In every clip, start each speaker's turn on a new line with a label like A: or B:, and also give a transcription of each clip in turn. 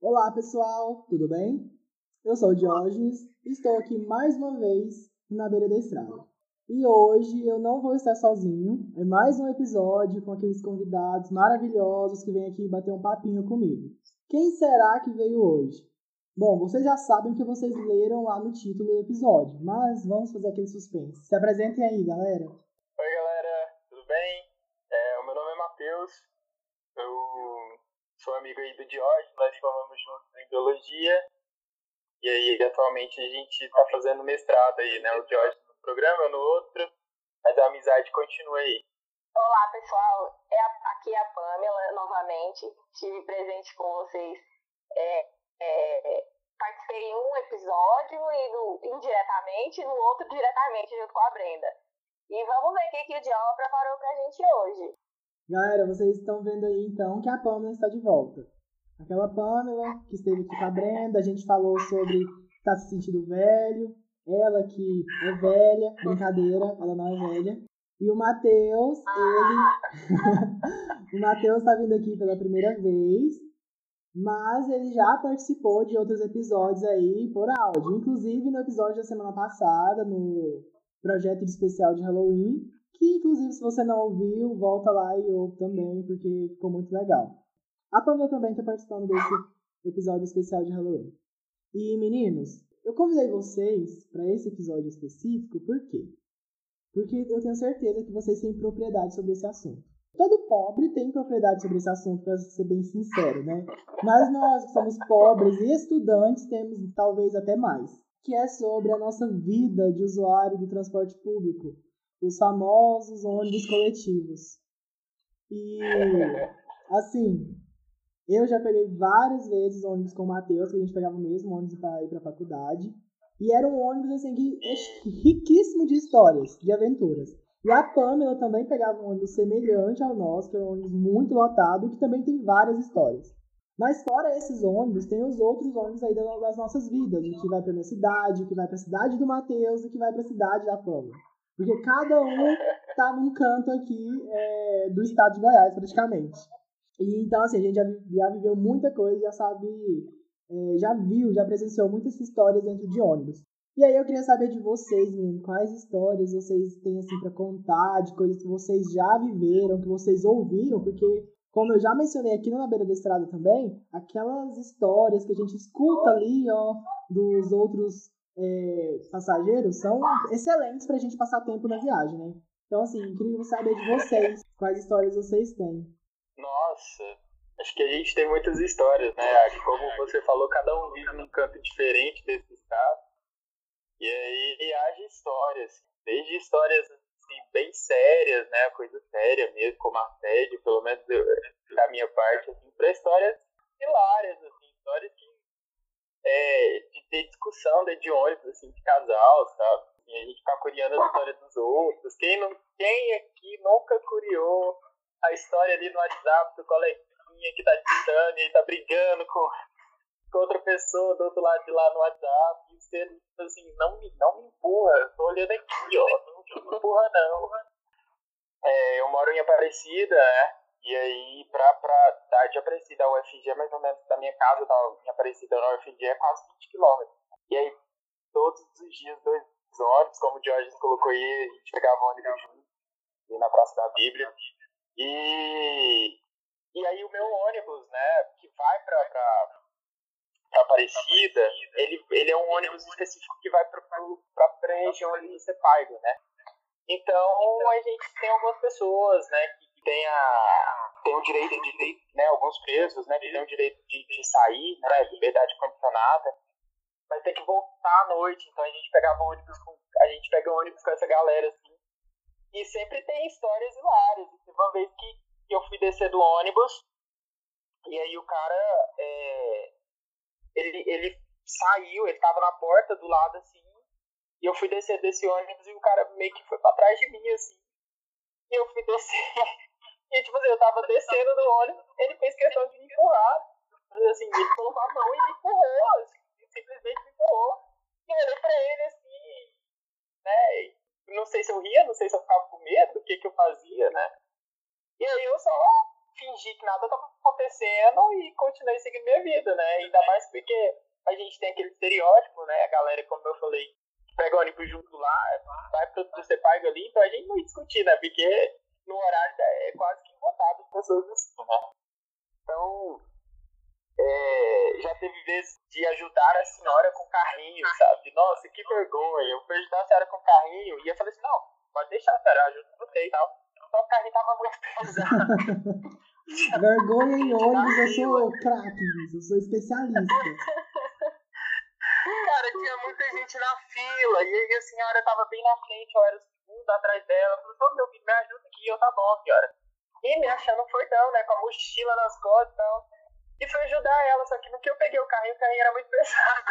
A: Olá pessoal, tudo bem? Eu sou o Diógenes e estou aqui mais uma vez na beira da estrada. E hoje eu não vou estar sozinho, é mais um episódio com aqueles convidados maravilhosos que vêm aqui bater um papinho comigo. Quem será que veio hoje? Bom, vocês já sabem o que vocês leram lá no título do episódio, mas vamos fazer aquele suspense. Se apresentem aí, galera.
B: Oi, galera, tudo bem? É, o meu nome é Matheus, eu sou amigo aí do Diógenes, nós formamos juntos em Biologia, e aí atualmente a gente está fazendo mestrado aí, né? O Diógenes no programa, eu no outro, mas a amizade continua aí.
C: Olá, pessoal, é a, aqui é a Pamela novamente, estive presente com vocês é, é, participei em um episódio e no, indiretamente, no outro diretamente, junto com a Brenda. E vamos ver o que, que o Diogo preparou pra gente hoje.
A: Galera, vocês estão vendo aí então que a Pamela está de volta. Aquela Pamela que esteve aqui com a Brenda, a gente falou sobre tá se sentindo velho, ela que é velha, brincadeira, ela não é velha. E o Matheus, ele. o Matheus está vindo aqui pela primeira vez mas ele já participou de outros episódios aí por áudio, inclusive no episódio da semana passada, no projeto de especial de Halloween, que inclusive se você não ouviu, volta lá e ouve também, porque ficou muito legal. A Pamela também está participando desse episódio especial de Halloween. E meninos, eu convidei vocês para esse episódio específico, por quê? Porque eu tenho certeza que vocês têm propriedade sobre esse assunto. Todo pobre tem propriedade sobre esse assunto, para ser bem sincero, né? Mas nós que somos pobres e estudantes temos talvez até mais, que é sobre a nossa vida de usuário do transporte público, os famosos ônibus coletivos. E assim, eu já peguei várias vezes ônibus com o Matheus, que a gente pegava o mesmo ônibus para ir para a faculdade. E era um ônibus assim que, riquíssimo de histórias, de aventuras. E a Pamela também pegava um ônibus semelhante ao nosso, que é um ônibus muito lotado, que também tem várias histórias. Mas fora esses ônibus, tem os outros ônibus aí das nossas vidas, o que vai para minha cidade, o que vai para a cidade do Matheus, o que vai para a cidade da Pamela. Porque cada um tá num canto aqui é, do estado de Goiás, praticamente. E então, assim, a gente já, já viveu muita coisa, já sabe, é, já viu, já presenciou muitas histórias dentro de ônibus. E aí eu queria saber de vocês, menino, quais histórias vocês têm assim para contar, de coisas que vocês já viveram, que vocês ouviram, porque como eu já mencionei aqui Na Beira da Estrada também, aquelas histórias que a gente escuta ali, ó, dos outros é, passageiros são excelentes pra gente passar tempo na viagem, né? Então, assim, incrível saber de vocês, quais histórias vocês têm.
B: Nossa, acho que a gente tem muitas histórias, né? Como você falou, cada um vive num canto diferente desse estado. E aí haja histórias, desde histórias assim, bem sérias, né, coisa séria mesmo, como assédio, pelo menos eu, da minha parte, assim, para histórias hilárias, assim, histórias que é, de ter discussão de, de ônibus, assim, de casal, sabe? Assim, a gente ficar curiando a história dos outros. Quem, não, quem aqui nunca curiou a história ali no WhatsApp do coleguinha que tá digitando e tá brigando com com outra pessoa do outro lado de lá no WhatsApp e você, assim, não me, não me empurra, tô olhando aqui, ó, não me empurra não. É, eu moro em Aparecida, né? E aí, pra, pra dar Aparecida a UFG, mais ou menos da minha casa da em Aparecida na UFG, é quase 20 quilômetros. E aí, todos os dias, dois ônibus, como o Jorge colocou aí, a gente pegava ônibus junto, na Praça da Bíblia. E, e aí, o meu ônibus, né, que vai pra, pra Aparecida, ele, ele é um ônibus específico que vai para a região ali Sepaigo, né? Então a gente tem algumas pessoas, né, que tem, a, tem o direito de, né, alguns presos, né, tem o direito de, de sair, né, liberdade condicionada, mas tem que voltar à noite, então a gente pegava ônibus com, a gente pega ônibus com essa galera, assim, e sempre tem histórias hilárias, uma vez que, que eu fui descer do ônibus, e aí o cara, é, ele, ele saiu, ele tava na porta do lado assim, e eu fui descer desse ônibus e o cara meio que foi pra trás de mim, assim. E eu fui descer. E tipo assim, eu tava descendo do ônibus, ele fez questão de me empurrar. Assim, ele colocou a mão e me empurrou, assim, simplesmente me empurrou. E eu olhei pra ele assim, né? Não sei se eu ria, não sei se eu ficava com medo, o que que eu fazia, né? E aí eu só fingi que nada tava acontecendo e continuei seguindo minha vida, né? Ainda mais porque a gente tem aquele estereótipo, né? A galera, como eu falei, pega o ônibus junto lá, vai pro você paga ali, então a gente não discutir, né? Porque no horário é quase que votado as pessoas assim, né? Então, é, já teve vezes de ajudar a senhora com carrinho, sabe? Nossa, que vergonha. Eu fui ajudar a senhora com carrinho e eu falei assim, não, pode deixar, a senhora, ajuda você e tal. Só o carrinho tava muito pesado.
A: vergonha em ônibus, eu sou craque eu sou especialista.
B: Cara, tinha muita gente na fila e aí a senhora tava bem na frente, eu era o segundo atrás dela. Eu falei, ô meu filho, me ajuda aqui, eu tá bom, senhora. E me achando fortão, né, com a mochila nas costas e tal. E fui ajudar ela, só que no que eu peguei o carrinho, o carrinho era muito pesado.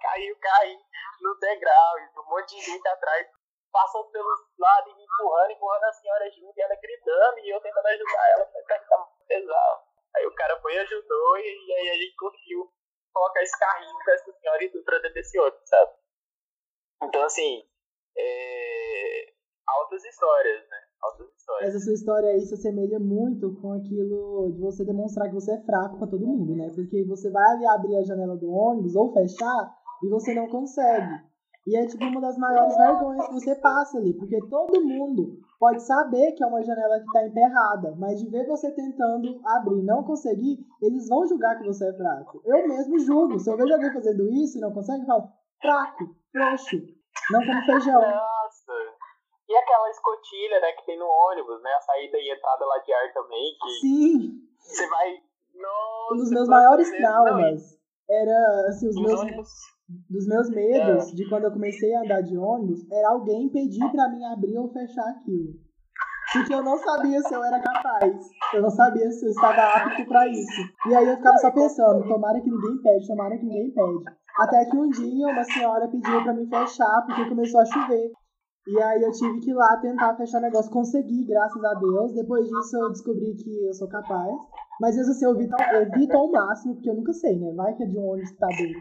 B: Caiu carrinho no degrau, e um monte de gente atrás, passando pelos lados e me empurrando, empurrando a senhora junto, e ela gritando, e eu tentando ajudar ela, o carrinho tava muito pesado. Aí o cara foi e ajudou, e, e aí a gente conseguiu colocar esse carrinho com essa senhora e tudo pra dentro desse outro, sabe? Então, assim, é... altas histórias, né? Altas histórias.
A: Essa sua história aí se assemelha muito com aquilo de você demonstrar que você é fraco pra todo mundo, né? Porque você vai abrir a janela do ônibus ou fechar e você não consegue. E é tipo uma das maiores vergonhas que você passa ali, porque todo mundo pode saber que é uma janela que está emperrada, mas de ver você tentando abrir e não conseguir, eles vão julgar que você é fraco. Eu mesmo julgo. Se eu vejo alguém fazendo isso e não consegue, eu falo, fraco, frouxo, não como feijão.
B: Nossa! E aquela escotilha, né, que tem no ônibus, né? A saída e entrada lá de ar também, que
A: Sim!
B: Você vai. Nossa,
A: um dos meus maiores traumas era assim, os meus.
B: Ônibus
A: dos meus medos é. de quando eu comecei a andar de ônibus era alguém pedir para mim abrir ou fechar aquilo. Porque eu não sabia se eu era capaz. Eu não sabia se eu estava apto para isso. E aí eu ficava só pensando, tomara que ninguém pede, tomara que ninguém pede. Até que um dia uma senhora pediu para mim fechar porque começou a chover. E aí eu tive que ir lá tentar fechar o negócio. Consegui, graças a Deus. Depois disso eu descobri que eu sou capaz. Mas mesmo assim eu evito, eu ao máximo, porque eu nunca sei, né? Vai que é de um ônibus que tá dentro.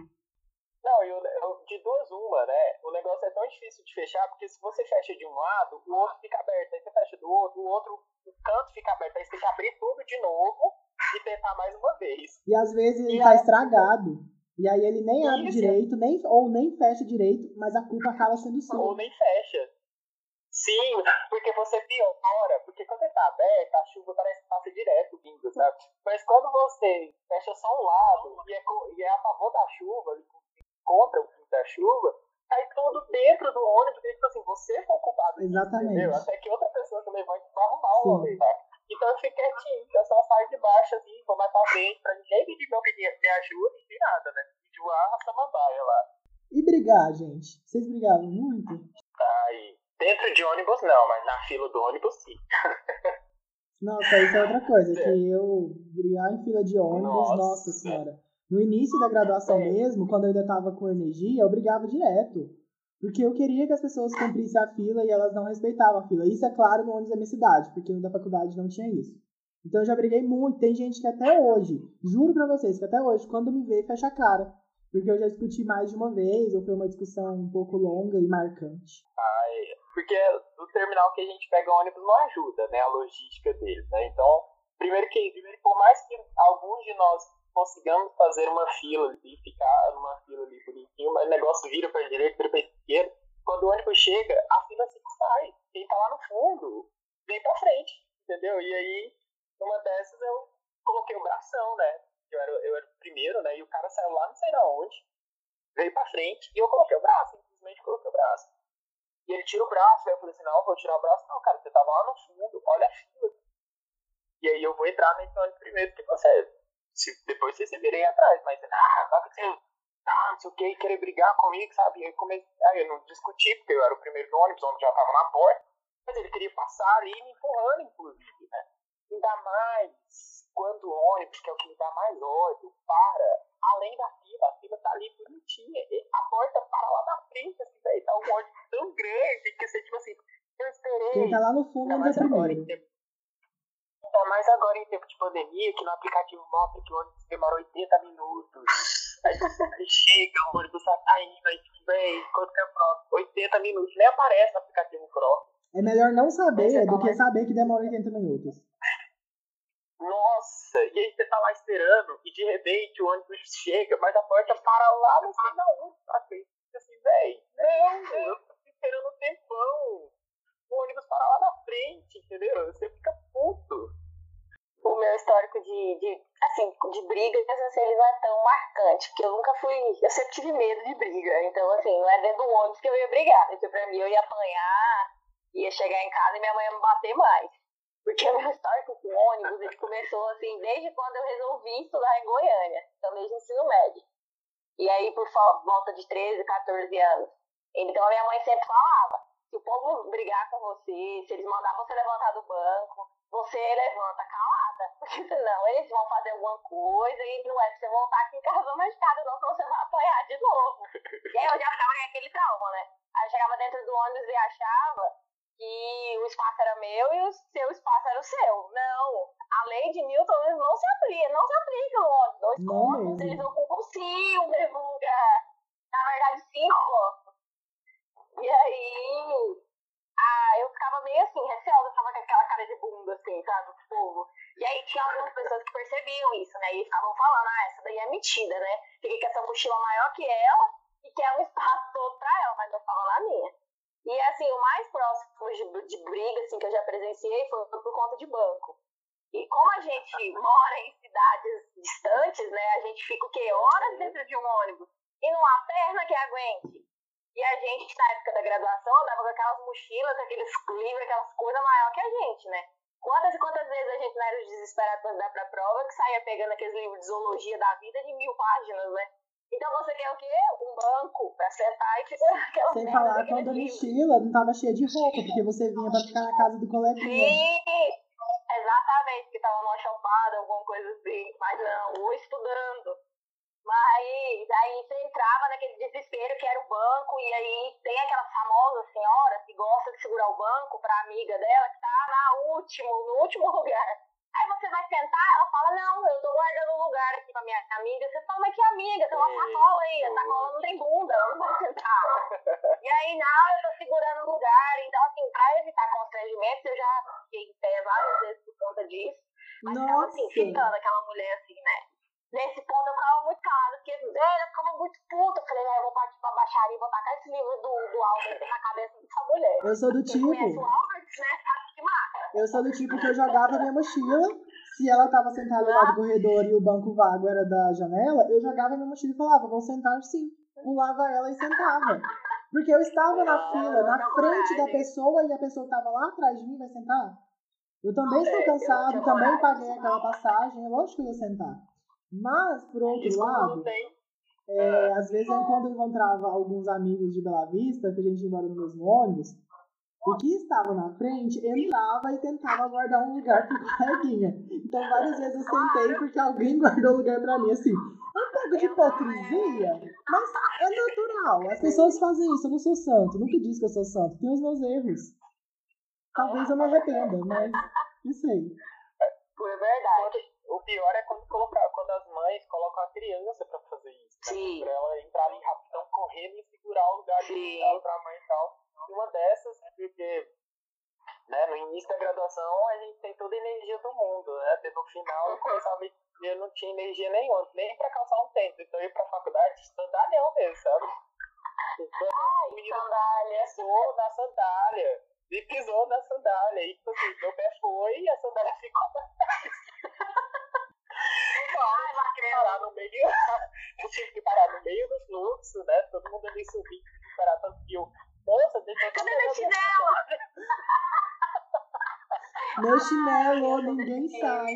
B: Não, eu, eu, de duas uma, né? O negócio é tão difícil de fechar, porque se você fecha de um lado, o outro fica aberto. Aí você fecha do outro, o outro o canto fica aberto. Aí você tem que abrir tudo de novo e tentar mais uma vez.
A: E às vezes ele e tá aí... estragado. E aí ele nem abre Isso. direito, nem, ou nem fecha direito, mas a culpa acaba sendo sua.
B: Ou nem fecha. Sim, porque você piora, porque quando ele tá aberto, a chuva parece que passa direto vindo, sabe? Mas quando você fecha só um lado e é, e é a favor da chuva, contra o fim da chuva, cai tudo dentro do ônibus, e tipo assim, você foi o culpado
A: Exatamente.
B: entendeu? Até que outra pessoa se levante pra arrumar o rolê, tá? Então eu fiquei quietinho, eu só saio de baixo assim, vou mais pra frente, pra ninguém pedir meu que me ajuda e nada, né? Pediu a samambaia lá.
A: E brigar, gente? Vocês brigavam muito?
B: Ai, dentro de ônibus não, mas na fila do ônibus sim.
A: Nossa, isso é outra coisa, é. que eu brigar em fila de ônibus, nossa, nossa senhora. No início da graduação é. mesmo, quando eu ainda estava com energia, eu brigava direto. Porque eu queria que as pessoas cumprissem a fila e elas não respeitavam a fila. Isso é claro no ônibus da minha cidade, porque no da faculdade não tinha isso. Então eu já briguei muito. Tem gente que até hoje, juro pra vocês, que até hoje, quando me vê, fecha a cara. Porque eu já discuti mais de uma vez, ou foi uma discussão um pouco longa e marcante.
B: Ai, porque o terminal que a gente pega o ônibus não ajuda, né? A logística dele, né? Então, primeiro que, primeiro, por mais que alguns de nós consigamos fazer uma fila ali, ficar numa fila ali bonitinho, mas o negócio vira para direita, vira para esquerda. Quando o ônibus chega, a fila se sai. Quem tá lá no fundo vem para frente, entendeu? E aí, numa dessas, eu coloquei o bração, né? Eu era, eu era o primeiro, né? E o cara saiu lá não sei de onde, veio para frente, e eu coloquei o braço, simplesmente coloquei o braço. E ele tira o braço, eu falei assim, não, vou tirar o braço. Não, cara, você tava lá no fundo, olha a fila. E aí eu vou entrar nesse ônibus primeiro que você se, depois vocês se virem atrás, mas, ah, só que você, ah, não sei o que, querer brigar comigo, sabe? E aí, comecei, aí eu não discuti, porque eu era o primeiro do ônibus, o ônibus já tava na porta, mas ele queria passar ali me empurrando, inclusive, né? Ainda mais quando o ônibus, que é o que me dá mais ódio, para além da fila, a fila tá ali bonitinha, a porta para lá na frente, assim, daí tá um ônibus tão grande, que você, tipo assim, eu esperei.
A: Quem tá lá no fundo ainda é primeiro.
B: Ainda mais agora em tempo de pandemia, que no aplicativo mostra que o ônibus demora 80 minutos. Aí chega, o ônibus tá saindo, aí tipo, véi, quanto que é próximo? 80 minutos. Nem aparece no aplicativo próximo.
A: É melhor não saber é do que saber que demora 80 minutos.
B: nossa, e aí você tá lá esperando, e de repente o ônibus chega, mas a porta para lá, não sei na onde, assim, assim, véi, não, eu tô esperando um tempão, o ônibus para lá na frente, entendeu? Você fica puto.
C: O meu histórico de, de assim, de briga, assim, ele não é tão marcante, porque eu nunca fui, eu sempre tive medo de briga, então, assim, não é dentro do ônibus que eu ia brigar, porque pra mim eu ia apanhar, ia chegar em casa e minha mãe ia me bater mais. Porque o meu histórico com ônibus, ele começou, assim, desde quando eu resolvi estudar em Goiânia, então desde o ensino médio. E aí, por volta de 13, 14 anos. Então, a minha mãe sempre falava, se o povo brigar com você, se eles mandar você levantar do banco, você levanta calada, porque senão eles vão fazer alguma coisa e não é pra você voltar aqui em casa machucado, não, senão você vai apanhar de novo. E aí eu já ficava com aquele trauma, né? Aí eu chegava dentro do ônibus e achava que o espaço era meu e o seu espaço era o seu. Não, a lei de Newton não se aplica, não se aplica no ônibus. Dois pontos, eles ocupam sim o mesmo lugar. Na verdade, cinco. E aí, ah, eu ficava meio assim, receosa, tava com aquela cara de bunda, assim, sabe, do povo. E aí tinha algumas pessoas que percebiam isso, né, e ficavam falando, ah, essa daí é metida, né, fiquei com essa mochila maior que ela e quer um espaço todo pra ela, mas eu tava na minha. E assim, o mais próximo de, de briga, assim, que eu já presenciei foi por conta de banco. E como a gente mora em cidades distantes, né, a gente fica o quê? Horas dentro de um ônibus. E não há perna que aguente. E a gente, na época da graduação, andava com aquelas mochilas, com aqueles livros, aquelas coisas maiores que a gente, né? Quantas e quantas vezes a gente não era desesperado para dar pra prova que saía pegando aqueles livros de zoologia da vida de mil páginas, né? Então você quer o quê? Um banco pra sentar e ficar aquela
A: Sem falar quando a mochila não tava cheia de roupa, porque você vinha pra ficar na casa do coleguinha.
C: Sim, exatamente, que tava numa chopada, alguma coisa assim. Mas não, ou estudando. Naquele desespero que era o banco, e aí tem aquela famosa senhora que gosta de segurar o banco pra amiga dela que tá na último, no último lugar. Aí você vai sentar, ela fala, não, eu tô guardando um lugar aqui pra minha amiga. Você fala, mas que amiga? Tem uma sacola aí, a sacola não tem bunda, eu não vou sentar. e aí, não, eu tô segurando o lugar. Então, assim, pra evitar constrangimentos, eu já fiquei em pé várias vezes por conta disso. Mas Nossa. ficava assim, fitando aquela mulher assim, né? Nesse ponto eu ficava muito calada, porque eu ficava muito puta. Eu falei, ah, eu vou partir pra baixaria e vou tacar esse livro do, do Albert na cabeça dessa mulher.
A: Eu sou do tipo.
C: Conhece o Albert, né? Sabe que mata.
A: Eu sou do tipo que eu jogava minha mochila. Se ela tava sentada lá do corredor e o banco vago era da janela, eu jogava minha mochila e falava, vou sentar sim. Pulava ela e sentava. Porque eu estava na fila, na frente da pessoa, e a pessoa que tava lá atrás de mim vai sentar. Eu também estou cansado, também paguei aquela passagem, é lógico que eu ia sentar. Mas, por outro Isso lado, é, às vezes quando eu encontrava alguns amigos de Bela Vista, que a gente ia embora no mesmo ônibus, o que estava na frente entrava e tentava guardar um lugar pro coleguinha. Então, várias vezes eu sentei porque alguém guardou lugar para mim, assim. É um pouco de hipocrisia, mas é natural. As pessoas fazem isso. Eu não sou santo. Nunca disse que eu sou santo. Tenho os meus erros. Talvez eu me arrependa, mas não sei.
C: Foi verdade
B: o pior é quando, colocar, mães colocam a criança pra fazer isso. Né? Sim. Pra ela entrar ali rapidão, correndo e segurar o lugar de pra mãe e tal. E uma dessas, porque né, no início da graduação a gente tem toda a energia do mundo, né? Até no final eu começava eu não tinha energia nenhuma, nem pra calçar um tênis. Então eu ia pra faculdade sandália mesmo, sabe?
C: Então, Ai, sandália.
B: pisou na sandália. E pisou na sandália. E tipo assim, meu pé foi e a sandália ficou parar no meio. eu tive que parar no meio do fluxo, né? Todo mundo ali subindo, tive que parar tanto que eu. Moça, deixa eu.
C: Cadê meu chinelo?
A: meu chinelo, ninguém sai.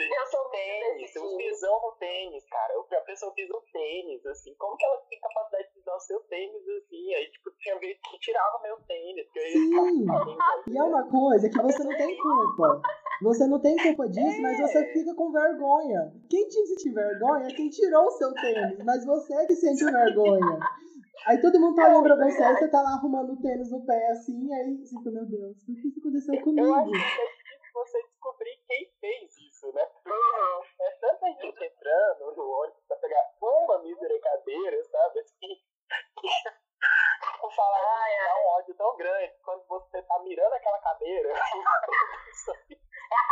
C: Eu sou
B: tênis, um pisão no tênis, cara. A pessoa pisa o tênis, assim. Como que ela tem capacidade de pisar o seu tênis, assim? Aí, tipo, tinha vez que tirava meu tênis.
A: Sim! E é uma coisa que você não tem culpa. Você não tem culpa disso, é. mas você é. fica com vergonha. Quem tinha que sentir vergonha é quem tirou o seu tênis, mas você é que sente vergonha. Aí todo mundo tá olhando pra você, aí você tá lá arrumando o tênis no pé assim, aí você fica, meu Deus, por que isso aconteceu comigo?
B: Eu acho que é você descobrir quem fez isso, né? Uhum. É tanta gente entrando no ônibus pra pegar uma mísera cadeira, sabe? Assim, Vou falar, ai, é um ódio tão grande quando você tá mirando aquela cadeira.
C: É a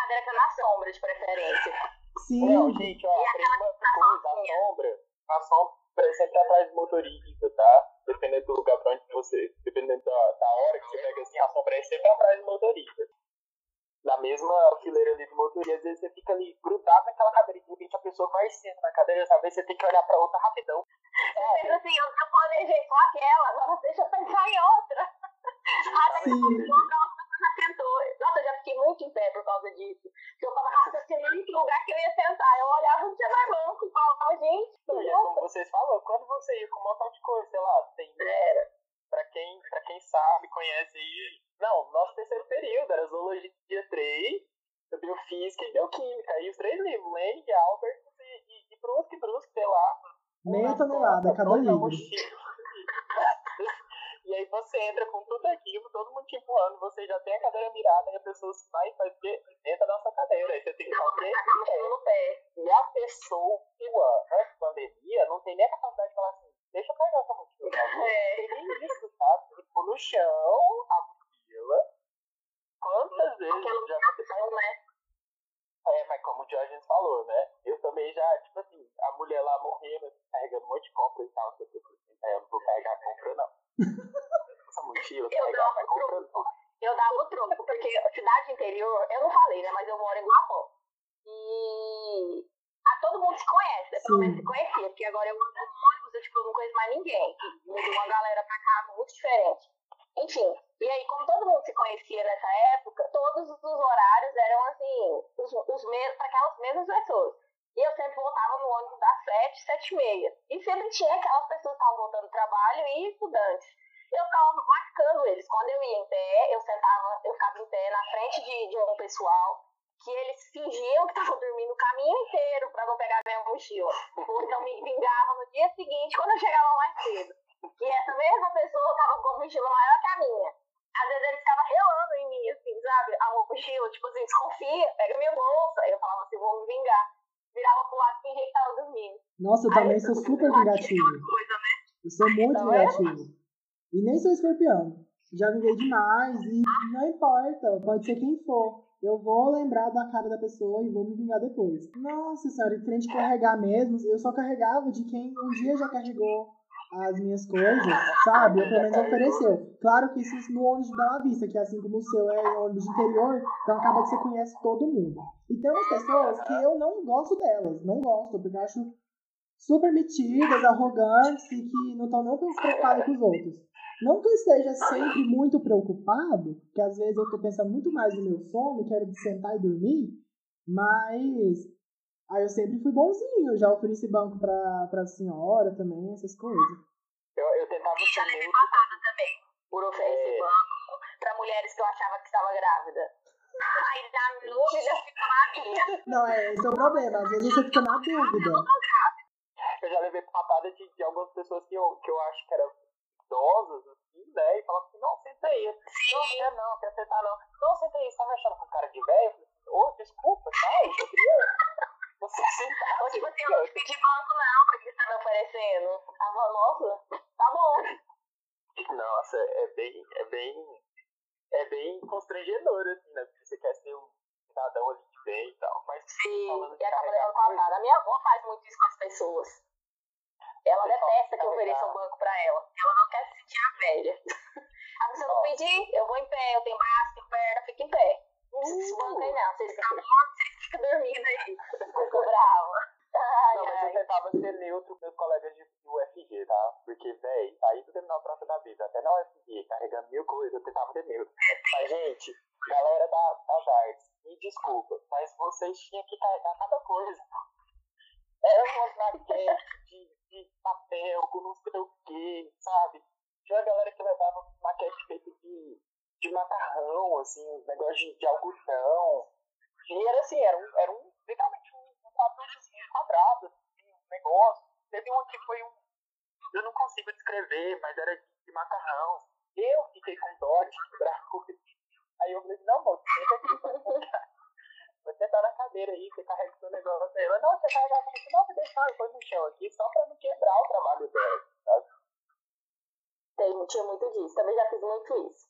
A: Sim.
B: Não, gente, ó, uma coisa, a sombra, a sombra é sempre atrás do motorista, tá? Dependendo do lugar pra onde você, dependendo da, da hora que você pega assim, a sombra é sempre atrás do motorista. Na mesma fileira ali do motorista, às vezes você fica ali grudado naquela cadeira e de repente a pessoa vai sendo na cadeira, às vezes você tem que olhar pra outra rapidão.
C: É, Pensa assim, eu, eu planejei só aquela, agora deixa eu pensar em outra. Até que tentou. Nossa, eu já fiquei muito em pé por causa disso. Porque eu tava raciocinando em que lugar que eu ia sentar. Eu olhava, não tinha mais banco e falava, gente,
B: E é como vocês falaram, quando você ia com um montão de coisa, sei lá, tem.
C: Era.
B: Pra quem, pra quem sabe, conhece aí. Não, nosso terceiro período era Zoologia 3, Biofísica e Bioquímica. Aí os três livros, Lane, Albert e, e, e Brusque, Brusque, sei lá.
A: Meia tonelada cada livro.
B: E aí você entra com tudo aquilo, todo mundo te empurrando, você já tem a cadeira mirada, e a pessoa sai e faz o quê? Entra na sua cadeira. Aí você tem que fazer
C: no pé.
B: e a pessoa, antes da pandemia, não tem nem a capacidade de falar assim, deixa eu pegar essa mochila.
C: É.
B: Tem isso, sabe? Tipo, no chão, a mochila. Quantas vezes
C: Aquela
B: já
C: humilhação, né?
B: é, mas como o Diógenes falou, né? Eu também já, tipo assim, a mulher lá morrendo, assim, carregando um monte de compra e tal. Eu falei assim, é, eu não vou carregar a compra, não. Essa mochila,
C: Eu
B: carregar
C: dava
B: a compra, não.
C: Eu dava o troco, porque cidade interior, eu não falei, né? Mas eu moro em Guapó. E a todo mundo se conhece, né? pelo menos se conhecia, porque agora eu ando conheço mais ninguém. Mudou uma galera pra cá muito diferente. Enfim, e aí, como todo mundo se conhecia nessa época, todos os horários eram assim, os, os mesmos, para aquelas mesmas pessoas. E eu sempre voltava no ônibus das sete, sete e meia. E sempre tinha aquelas pessoas que estavam voltando do trabalho e estudantes. Eu ficava marcando eles. Quando eu ia em pé, eu sentava, eu ficava em pé na frente de, de um pessoal que eles fingiam que estavam dormindo o caminho inteiro para não pegar minha mochila. Ou então me vingavam no dia seguinte, quando eu chegava mais cedo. E essa mesma pessoa estava com a mochila maior que a minha. Às vezes ele ficava relando em mim, assim, sabe? A mochila, tipo assim, desconfia, pega minha bolsa. Aí eu falava assim, vou me vingar. Virava pro lado e fingia que tava dormindo.
A: Nossa, eu
C: Aí
A: também sou super vingativo.
C: Né?
A: Eu sou muito
C: vendo?
A: vingativo. E nem sou escorpião. Já vinguei demais e não importa, pode ser quem for. Eu vou lembrar da cara da pessoa e vou me vingar depois. Nossa senhora, e trem de carregar mesmo, eu só carregava de quem um dia já carregou as minhas coisas, sabe? Ou pelo menos ofereceu. Claro que isso no ônibus de Bela Vista, que assim como o seu é ônibus de interior, então acaba que você conhece todo mundo. E tem umas pessoas que eu não gosto delas, não gosto, porque eu acho super metidas, arrogantes e que não estão nem preocupadas com os outros. Não que eu esteja sempre muito preocupado, que às vezes eu tô pensando muito mais no meu sono e quero sentar e dormir, mas aí eu sempre fui bonzinho, já ofereci banco pra, pra senhora também, essas coisas.
B: Eu, eu tentava
C: Já
B: ser
C: levei
B: neutro.
C: patada também. Por oferecer
B: É.
C: banco pra mulheres que eu achava que estava grávida. Aí na dúvida ficou na minha.
A: Não, é esse é o problema, às vezes você fica na dúvida.
B: Eu já levei patada de, de algumas pessoas que eu, que eu acho que eram idosas, assim, né? E falavam assim, não, senta aí. Não, quer não, quer sentar não. Não, senta aí, você tá me achando com cara de velho? Eu falei, Ô, desculpa, tá? Eu queria você sentar.
C: Tipo assim, eu não pedi banco não, porque você tá me oferecendo. Ela falou, nossa, tá bom.
B: Nossa, é bem, é bem, é bem constrangedor, assim, né? Porque você quer ser um cidadão ali de bem e tal. Mas
C: Sim, e acaba levando com a cara. A minha avó faz muito isso com as pessoas. Ela detesta que ofereça um banco pra ela. Ela não quer se sentir a velha. Ah, se eu não pedir, eu vou em pé, eu tenho braço, tenho perna, fica em pé. Não precisa se banco aí não. Vocês ficam mortos, vocês ficam dormindo aí. Fico brava. Ai,
B: Não, mas eu tentava ser neutro com meus colegas de, UFG, tá? Porque, véi, aí do terminal pronto da vida, até na UFG, carregando mil coisas, eu tentava ser neutro. Mas, gente, galera da, das artes, me desculpa, mas vocês tinham que carregar cada coisa. Era umas maquetes de, de papel com não sei o que, sabe? Tinha uma galera que levava maquete feita de, de macarrão, assim, uns negócios de, de algodão. E era assim, era um, era um literalmente um, um papelzinho quadrado, assim, um negócio. Teve um que foi um. Eu não consigo descrever, mas era de, de macarrão. Eu fiquei com dó de quebrar coisa. Aí eu falei, não, moço, senta aqui, Vou sentar na cadeira aí, você carrega o seu negócio aí. Ela, não, você carrega se não, você deixar, eu pôr no chão aqui, só pra não quebrar o trabalho dela, sabe?
C: Tem, tinha muito disso. Também já fiz muito isso.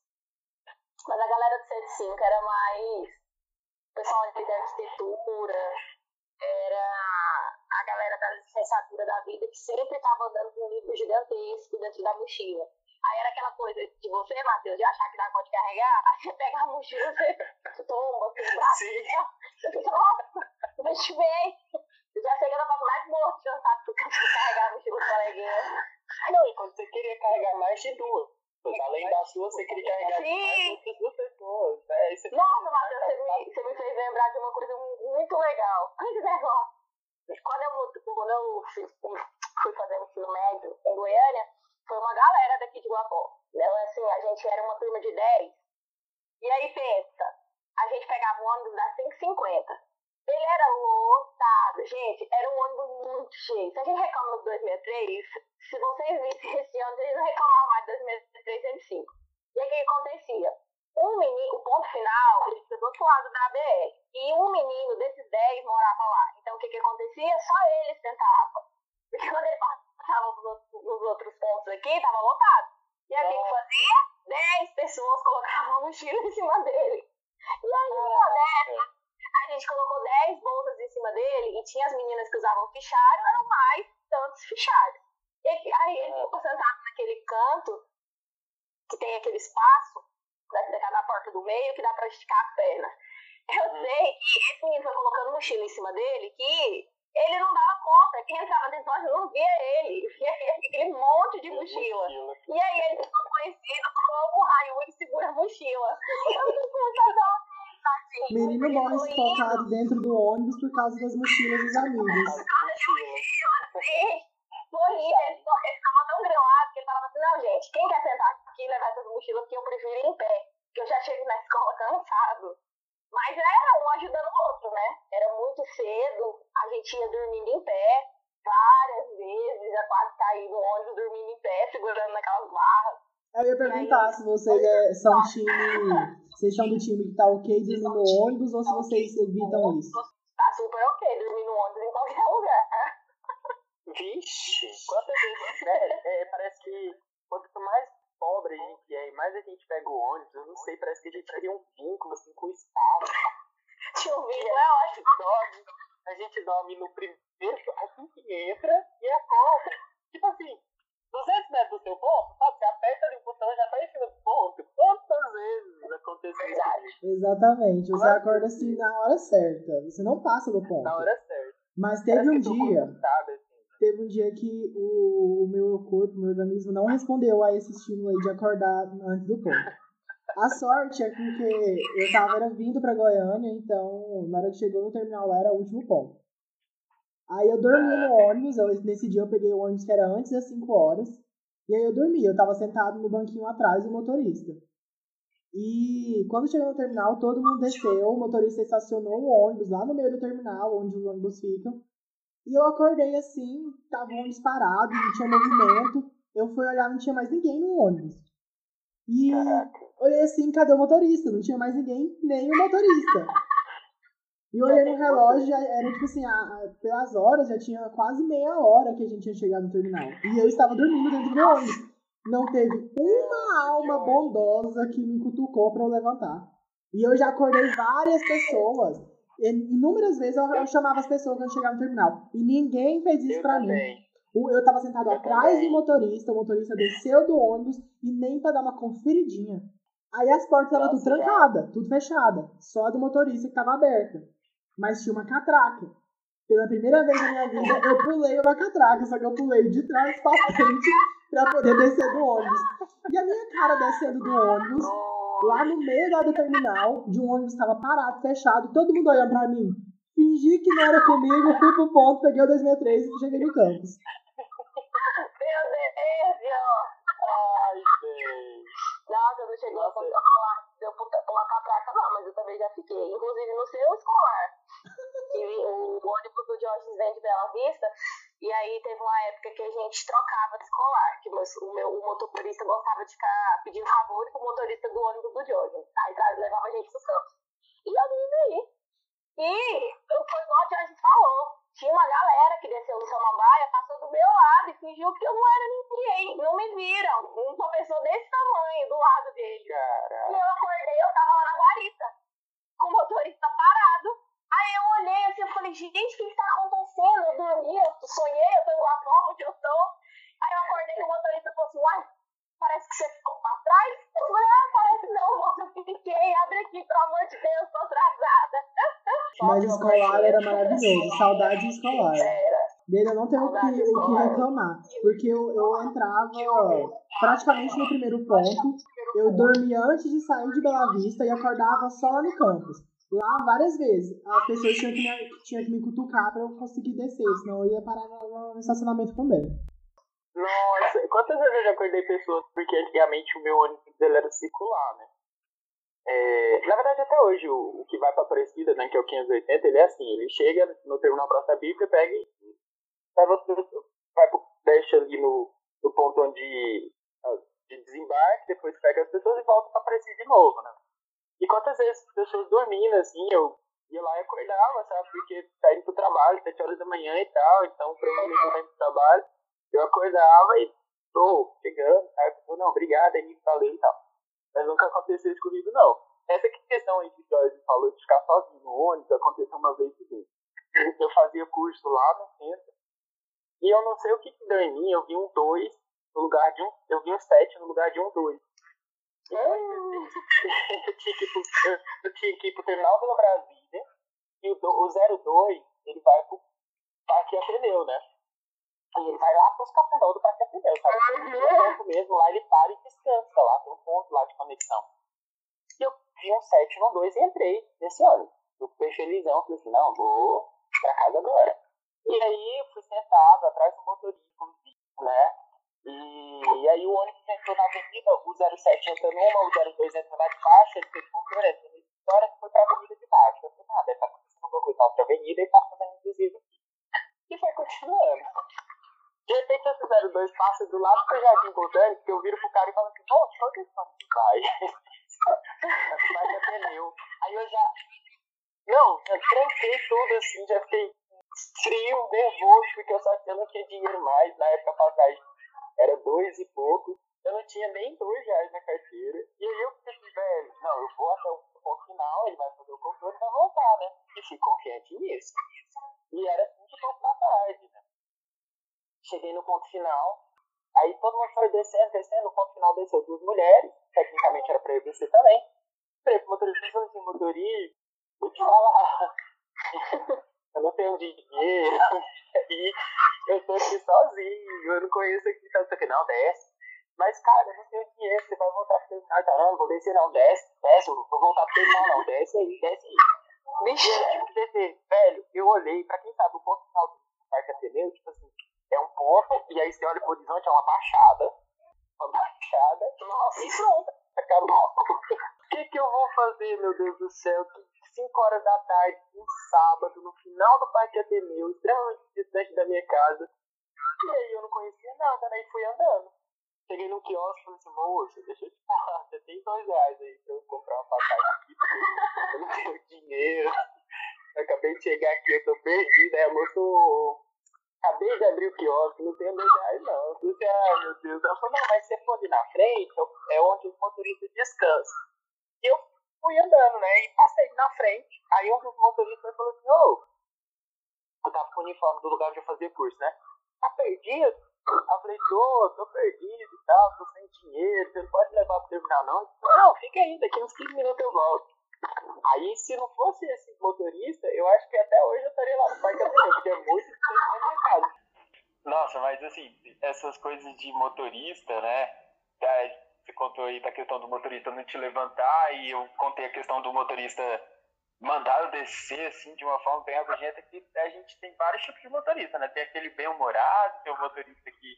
C: Mas a galera do 105 era mais. O pessoal ali da arquitetura. Era sensatura da vida, que sempre estava andando com um livro gigantesco dentro da mochila. Aí era aquela coisa de você, Matheus, de achar que dá conta de carregar, aí você pega a mochila, você tomba, você braço, você fica, nossa, bem. Você já chega na mais morto, cansado por carregar a mochila do coleguinha.
B: Não, e quando você queria carregar mais de duas. Além da sua, você queria carregar Sim. mais duas pessoas. Né?
C: Nossa, Matheus, você me, você me fez lembrar de uma coisa muito legal. Esse negócio. Quando eu, quando eu fui fazer ensino médio em Goiânia, foi uma galera daqui de Guapó. Então, assim, a gente era uma turma de 10. E aí, pensa, a gente pegava um ônibus das 5h50. Ele era lotado, gente, era um ônibus muito cheio. Se a gente reclama do 2003, se vocês vissem esse ônibus, eles não reclamavam mais do 2003, 2005. E aí, o que acontecia? Um menino, o ponto final, ele fica do outro lado da BR. E um menino desses 10 morava lá. Então, o que que acontecia? Só ele sentava. Porque quando ele passava nos outros pontos aqui, tava lotado. E aí, o que fazia? 10 pessoas colocavam a mochila em cima dele. E aí, uma dessas, a gente colocou 10 bolsas em cima dele e tinha as meninas que usavam fichário, eram mais tantos fichários. E aí ele ficou sentado naquele canto, que tem aquele espaço, da cada porta do meio, que dá pra esticar as pernas. Eu uhum. sei que esse menino foi colocando mochila em cima dele, que ele não dava conta. Quem entrava dentro do não via ele, via aquele monte de mochila. E aí ele ficou conhecido como o Raio e segura a mochila. Eu não sei
A: o menino morre sufocado dentro do ônibus por causa das mochilas dos amigos.
C: Mochila. Morria, ele, ele tava tão grilado que ele falava assim, não, gente, quem quer sentar aqui e levar essas mochilas porque eu prefiro ir em pé, que eu já chego na escola cansado. Mas era um ajudando o outro, né? Era muito cedo, a gente ia dormindo em pé, várias vezes, já quase caí no ônibus dormindo em pé, segurando naquelas barras.
A: Eu ia perguntar aí, se vocês é, são time. Vocês são do time que tá ok dormir no ônibus ou se vocês evitam isso?
C: Tá super ok dormir no ônibus em qualquer lugar.
B: Vixe, quantas vezes. Né, é, parece que quanto mais pobre a gente é e mais a gente pega o ônibus, eu não sei, parece que a gente cria um vínculo assim, com o Estado.
C: Tinha um vínculo, é ótimo.
B: Dorme, a gente dorme no primeiro, assim que entra e acorda. Tipo assim, 200 metros do seu ponto, sabe? Você aperta ali o botão e já tá em cima do ponto. Quantas vezes aconteceu isso?
A: Exatamente. Você Quantas acorda assim na hora certa. Você não passa do ponto.
B: Na hora certa.
A: Mas teve um dia. Teve um dia que o, o meu corpo, meu organismo não respondeu a esse estímulo aí de acordar antes do ponto. A sorte é porque eu tava era vindo pra Goiânia, então na hora que chegou no terminal lá era o último ponto. Aí eu dormi no ônibus, eu, nesse dia eu peguei o ônibus que era antes das 5 horas, e aí eu dormi, eu tava sentado no banquinho atrás do motorista. E quando chegou no terminal, todo mundo desceu, o motorista estacionou o ônibus lá no meio do terminal, onde os ônibus ficam. E eu acordei assim, tava o ônibus parado, não tinha movimento. Eu fui olhar, não tinha mais ninguém no ônibus. E olhei assim, cadê o motorista? Não tinha mais ninguém, nem o motorista. E olhei no relógio, era tipo assim, a, a, pelas horas, já tinha quase meia hora que a gente tinha chegado no terminal. E eu estava dormindo dentro do ônibus. Não teve uma alma bondosa que me cutucou para eu levantar. E eu já acordei várias pessoas. Inúmeras vezes eu, eu chamava as pessoas quando chegava no terminal. E ninguém fez isso para mim. Eu estava sentado eu atrás também. do motorista, o motorista desceu do ônibus e nem para dar uma conferidinha. Aí as portas estavam tudo trancadas, tudo fechada. Só a do motorista que estava aberta mas tinha uma catraca. Pela primeira vez na minha vida, eu pulei uma catraca, só que eu pulei de trás pra frente pra poder descer do ônibus. E a minha cara descendo do ônibus, lá no meio lá do terminal, de um ônibus estava parado, fechado, todo mundo olhando pra mim. Fingi que não era comigo, fui pro ponto, peguei o 2003 e cheguei no campus.
C: Meu Deus!
B: Ai, Deus!
C: Nossa, não chegou a falar deu pular catraca, não, mas eu também já fiquei. Inclusive no seu escolar. o ônibus do Jorge vem de Bela Vista, e aí teve uma época que a gente trocava de escolar, que o meu o motorista gostava de ficar pedindo favor com o motorista do ônibus do Jorge. Aí levava a gente pro campos. E eu vim aí. E foi igual a Jorge falou. Tinha uma galera que desceu do Samambaia, passou do meu lado e fingiu que eu não era ninguém. Não me viram. Uma pessoa desse tamanho do lado dele. E eu acordei, eu tava lá na guarita, com o motorista parado. Aí eu olhei assim, eu falei, gente, o que, que tá acontecendo? Eu dormi, eu sonhei, eu tô a forma onde eu tô. Aí eu acordei com o motorista falou assim, uai, parece que você ficou pra trás. Eu falei, ah, parece não, moça, eu fiquei, abre aqui, pelo amor de Deus, tô atrasada.
A: Mas escolar era maravilhoso, saudade escolar.
C: Era.
A: Dele eu não tenho o que, o que reclamar, porque eu, eu entrava praticamente no primeiro ponto, eu dormia antes de sair de Bela Vista e acordava só lá no campus. Lá várias vezes. As pessoas tinham que me, tinham que me cutucar pra eu conseguir descer, senão eu ia parar no, estacionamento também.
B: Nossa, quantas vezes eu já acordei pessoas? Porque antigamente o meu ônibus ele era circular, né? É, na verdade, até hoje, o, o que vai pra Aparecida, né, que é o 580, ele é assim, ele chega no terminal Praça Bíblia, pega e vai, vai pro, deixa ali no, no ponto onde ah, de desembarque, depois pega as pessoas e volta pra Aparecida de novo, né? E quantas vezes as pessoas dormindo, assim, eu ia lá e acordava, sabe? Porque tá indo pro trabalho, 7 horas da manhã e tal, então provavelmente eu tá indo pro trabalho, eu acordava e tô chegando, aí pessoa, não, obrigado, aí falei e tal. Mas nunca aconteceu isso comigo, não. Essa questão aí que o Jorge falou de ficar sozinho no ônibus, aconteceu uma vez comigo. Eu fazia curso lá no centro, e eu não sei o que, que deu em mim, eu vi um 2 no lugar de um, eu vi um 7 no lugar de um 2. Eu, tinha que ir pro, eu, eu tinha que ir pro terminal pela Brasília, e o, o 02, ele vai pro Parque Ateneu, né? E ele vai lá pros cafundó do Parque Ateneu, sabe? Uhum. mesmo, lá ele para e descansa, lá tem um ponto lá de conexão. E eu vi um 7 no 2 e entrei nesse ônibus. Eu fiquei felizão, falei assim, não, vou pra casa agora. E aí eu fui sentado atrás do motorista, né? E, aí o ônibus entrou na avenida, o 07 entra numa, o 02 entra na de baixo, ele fez concorrência. A história que foi pra avenida de baixo. Eu falei, deve estar acontecendo alguma coisa na outra avenida e tá fazendo desvio aqui. E foi continuando. De repente esse 02 passa do lado do Jardim Botânico, que eu viro pro cara e falo assim, pô, deixa eu ver se vai. Vai é pneu. Aí eu já. Não, eu tranquei tudo assim, já fiquei frio, nervoso, porque eu só eu não tinha dinheiro mais. Na época passagem era dois e pouco. Eu não tinha nem dois reais na carteira. E aí eu pensei, velho, não, eu vou até o ponto final, ele vai fazer o controle e vai voltar, né? E fui confiante nisso. E era cinco pouco da tarde, né? Cheguei no ponto final, aí todo mundo foi descendo, descendo, no ponto final desceu duas mulheres, tecnicamente era pra eu descer também. Falei pro motorista, assim, motorista, vou te falar, eu não tenho dinheiro, e eu tô aqui sozinho, eu não conheço aqui, tanto aqui, não, desce. Mas, cara, eu não tenho dinheiro, você vai voltar pro terminal, tá, não, vou descer não, desce, desce, vou voltar pro terminal não, desce aí, desce aí. Eu tive que velho, eu olhei, pra quem sabe, o ponto final do Parque Ateneu, tipo assim, é um ponto, e aí você olha pro horizonte, é uma baixada. Uma baixada, nossa, e pronto, acabou. O que, que eu vou fazer, meu Deus do céu? 5 horas da tarde, um sábado, no final do Parque Ateneu, extremamente distante da minha casa. E aí eu não conhecia nada, né? E fui andando. Cheguei num quiosque e falei assim, moça, deixa eu te falar, você tem dois reais aí pra eu comprar uma passagem aqui, porque eu não tenho dinheiro. Eu acabei de chegar aqui, eu tô perdido, aí a moça, acabei de abrir o quiosque, não tenho dois reais não. Eu disse, ah, meu Deus. Ela falou, não, mas se você for ali na frente, é onde os motoristas descansam. Fui andando, né, e passei na frente. Aí um dos motoristas falou assim, ô, oh, eu tava com o uniforme do lugar onde eu fazia curso, né? Tá perdido? Eu falei, tô, tô perdido e tal, tô sem dinheiro, você não pode levar pro terminal não? Falei, não, fica aí, daqui uns 15 minutos eu volto. Aí, se não fosse esse motorista, eu acho que até hoje eu estaria lá no Parque Ateneu, porque é muito distante da. Nossa, mas assim, essas coisas de motorista, né? Você contou aí da questão do motorista não te levantar e eu contei a questão do motorista mandar eu descer, assim, de uma forma bem abrangente, que a gente tem vários tipos de motorista, né? Tem aquele bem-humorado, tem o motorista que,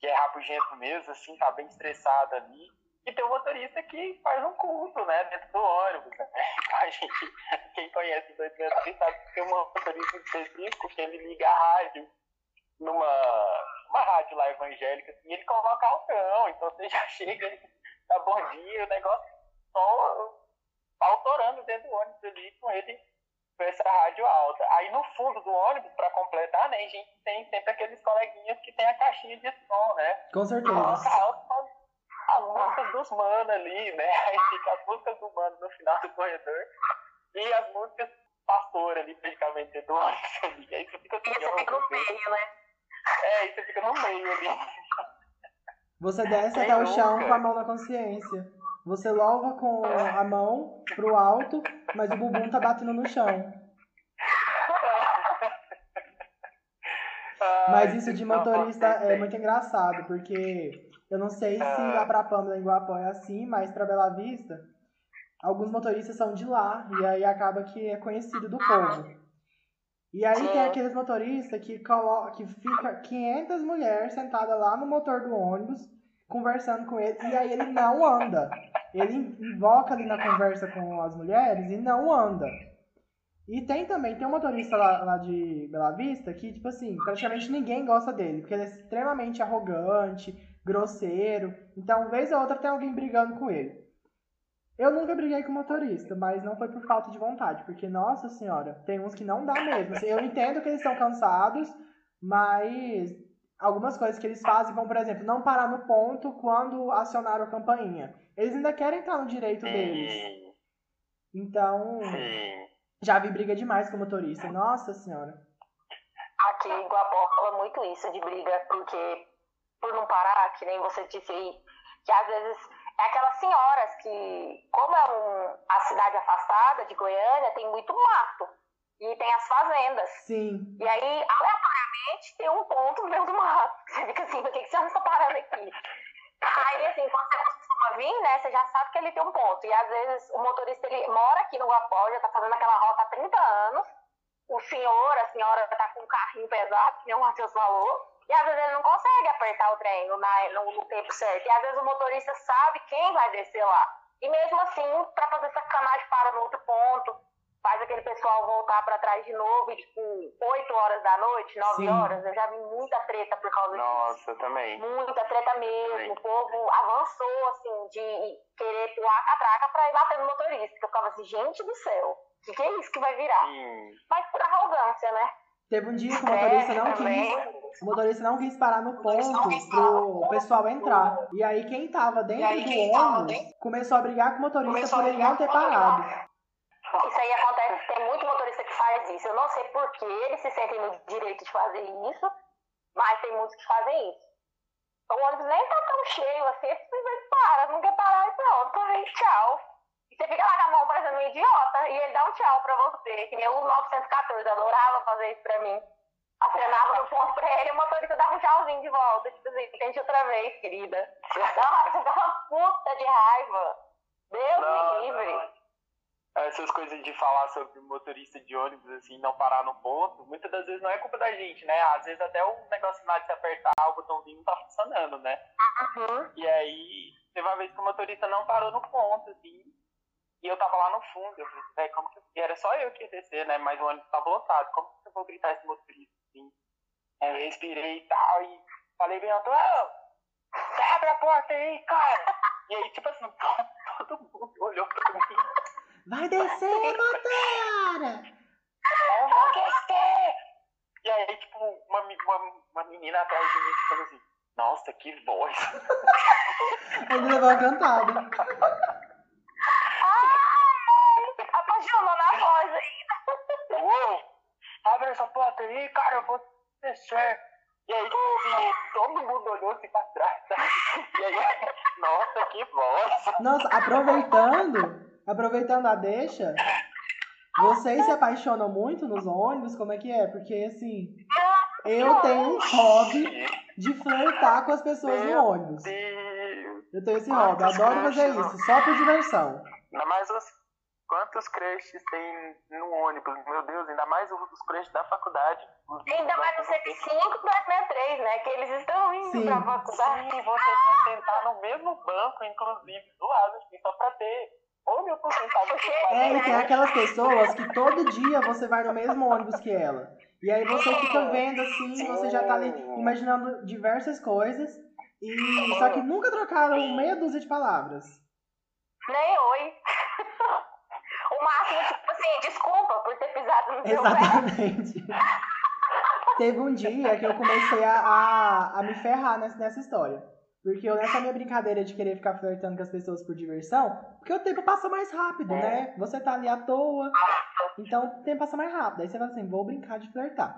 B: que é rabugento mesmo, assim, tá bem estressado ali. E tem o motorista que faz um culto, né, dentro do ônibus. Né? A gente, quem conhece o 263 sabe que tem um motorista específico que ele liga a rádio numa uma rádio lá evangélica assim, e ele coloca altão, então você já chega, tá bom dia, o negócio só autorando dentro do ônibus ali com ele com essa rádio alta. Aí no fundo do ônibus, para completar, né, a gente tem sempre aqueles coleguinhas que tem a caixinha de som, né?
A: Com certeza. Coloca
B: alto as músicas dos manos ali, né? Aí fica as músicas do mano no final do corredor e as músicas pastor ali, praticamente, do ônibus ali. Aí você fica
C: E você fica no meio, né?
B: É, aí você fica no meio ali.
A: Você desce
B: Quem
A: até o chão
B: nunca?
A: com a mão na consciência. Você louva com a mão pro alto, mas o bumbum tá batendo no chão. Mas isso de motorista é muito engraçado, porque eu não sei se lá pra Pâmela em Guapó é assim, mas pra Bela Vista, alguns motoristas são de lá, e aí acaba que é conhecido do povo. E aí tem aqueles motoristas que, colo que fica 500 mulheres sentadas lá no motor do ônibus, conversando com ele, e aí ele não anda. Ele invoca ali na conversa com as mulheres e não anda. E tem também, tem um motorista lá, lá de Bela Vista que, tipo assim, praticamente ninguém gosta dele, porque ele é extremamente arrogante, grosseiro. Então, vez ou outra tem alguém brigando com ele. Eu nunca briguei com motorista, mas não foi por falta de vontade, porque, nossa senhora, tem uns que não dá mesmo. Assim, eu entendo que eles estão cansados, mas algumas coisas que eles fazem, como, por exemplo, não parar no ponto quando acionaram a campainha. Eles ainda querem estar no direito deles.
B: Sim,
A: Então,
B: sim.
A: já vi briga demais com motorista. Nossa senhora.
C: Aqui em Guapó fala muito isso de briga, porque por não parar, que nem você disse aí, que às vezes é aquelas senhoras que, como é um, a cidade afastada de Goiânia, tem muito mato. E tem as fazendas.
A: Sim.
C: E aí, aleatoriamente, tem um ponto no meio do mato. Você fica assim, por que, que você não está parando aqui? Aí, assim, quando você costuma vir, né, você já sabe que ele tem um ponto. E às vezes o motorista, ele mora aqui no Guapó, já tá fazendo aquela rota há 30 anos. O senhor, a senhora tá com um carrinho pesado, que nem o Matheus falou. E às vezes ele não consegue apertar o trem no, no- no tempo certo. E às vezes o motorista sabe quem vai descer lá. E mesmo assim, pra fazer sacanagem, para no outro ponto. Faz aquele pessoal voltar pra trás de novo, e, tipo, 8 horas da noite, 9
A: Sim.
C: horas. Eu já vi muita treta por causa disso.
B: Nossa, também.
C: Muita treta mesmo.
B: Sim.
C: O povo avançou, assim, de querer pular a catraca pra ir bater no motorista. Que eu ficava assim, gente do céu, o que, que é isso que vai virar?
B: Sim.
C: Mas por arrogância, né?
A: Teve um dia que o motorista não
C: também.
A: quis. O motorista não quis parar no ponto pro pessoal entrar. E aí quem tava dentro
C: aí
A: do
C: quem
A: ônibus começou a brigar com o motorista
C: Começou
A: por ele não ter parado.
C: Isso aí acontece, tem muito motorista que faz isso. Eu não sei por que eles se sentem no direito de fazer isso, mas tem muitos que fazem isso. O ônibus nem tá tão cheio assim, você simplesmente para, não quer parar e pronto, aí tchau. E você fica lá com a mão parecendo um idiota e ele dá um tchau pra você, que nem o 914, adorava fazer isso pra mim. Acenava no ponto pra ele e o motorista dava um tchauzinho de volta, tipo assim, tente outra vez, querida. Nossa, dá uma puta de raiva. Deus
B: Nossa,
C: me livre.
B: Essas coisas de falar sobre motorista de ônibus, assim, não parar no ponto, muitas das vezes não é culpa da gente, né? Às vezes até o negócio lá de se apertar o botãozinho não tá funcionando, né?
C: Uhum.
B: E aí, teve uma vez que o motorista não parou no ponto, assim, e eu tava lá no fundo. Eu falei, velho, como que. E era só eu que ia descer, né? Mas o ônibus tava lotado. Como que eu vou gritar esse motorista, assim? Aí eu respirei e tal, e falei bem alto, "Ô, abre a porta aí, cara! E aí, tipo assim, todo mundo olhou pra mim.
A: Vai descer, motora!
B: Eu vou descer! E aí, tipo, uma, uma, uma menina atrás de mim falou assim, nossa, que voz!
A: Ele levou a cantada.
C: Ai, apaixonou na voz aí.
B: Uou! Abre essa porta aí, cara, eu vou descer! E aí, assim, todo mundo olhou assim pra trás, sabe? E aí, nossa, que voz!
A: Nossa, aproveitando, aproveitando a deixa, vocês se apaixonam muito nos ônibus? Como é que é? Porque assim, eu tenho um hobby de flertar com as pessoas no
B: Meu
A: ônibus.
B: Deus!
A: Eu tenho esse hobby, eu adoro fazer isso, só por diversão.
B: Ainda mais os... Quantos crushes tem no ônibus? Meu Deus, ainda mais os crushes da faculdade.
C: Ainda mais no 105 do F63, né? Que eles estão indo
A: Sim.
C: pra faculdade.
B: Sim, você quer sentar no mesmo banco, inclusive, do lado, assim, só pra ter ou meu porcentagem
C: Porque-
A: É, e tem aquelas pessoas que todo dia você vai no mesmo ônibus que ela. E aí você fica vendo assim, você já tá ali imaginando diversas coisas. E só que nunca trocaram meia dúzia de palavras.
C: Nem oi. o máximo, tipo assim, desculpa por ter pisado no seu pé.
A: Exatamente. Teve um dia que eu comecei a, a, a me ferrar nessa, nessa história. Porque eu, nessa minha brincadeira de querer ficar flertando com as pessoas por diversão, porque o tempo passa mais rápido, né? Você tá ali à toa. Então o tempo passa mais rápido. Aí você fala assim, vou brincar de flertar.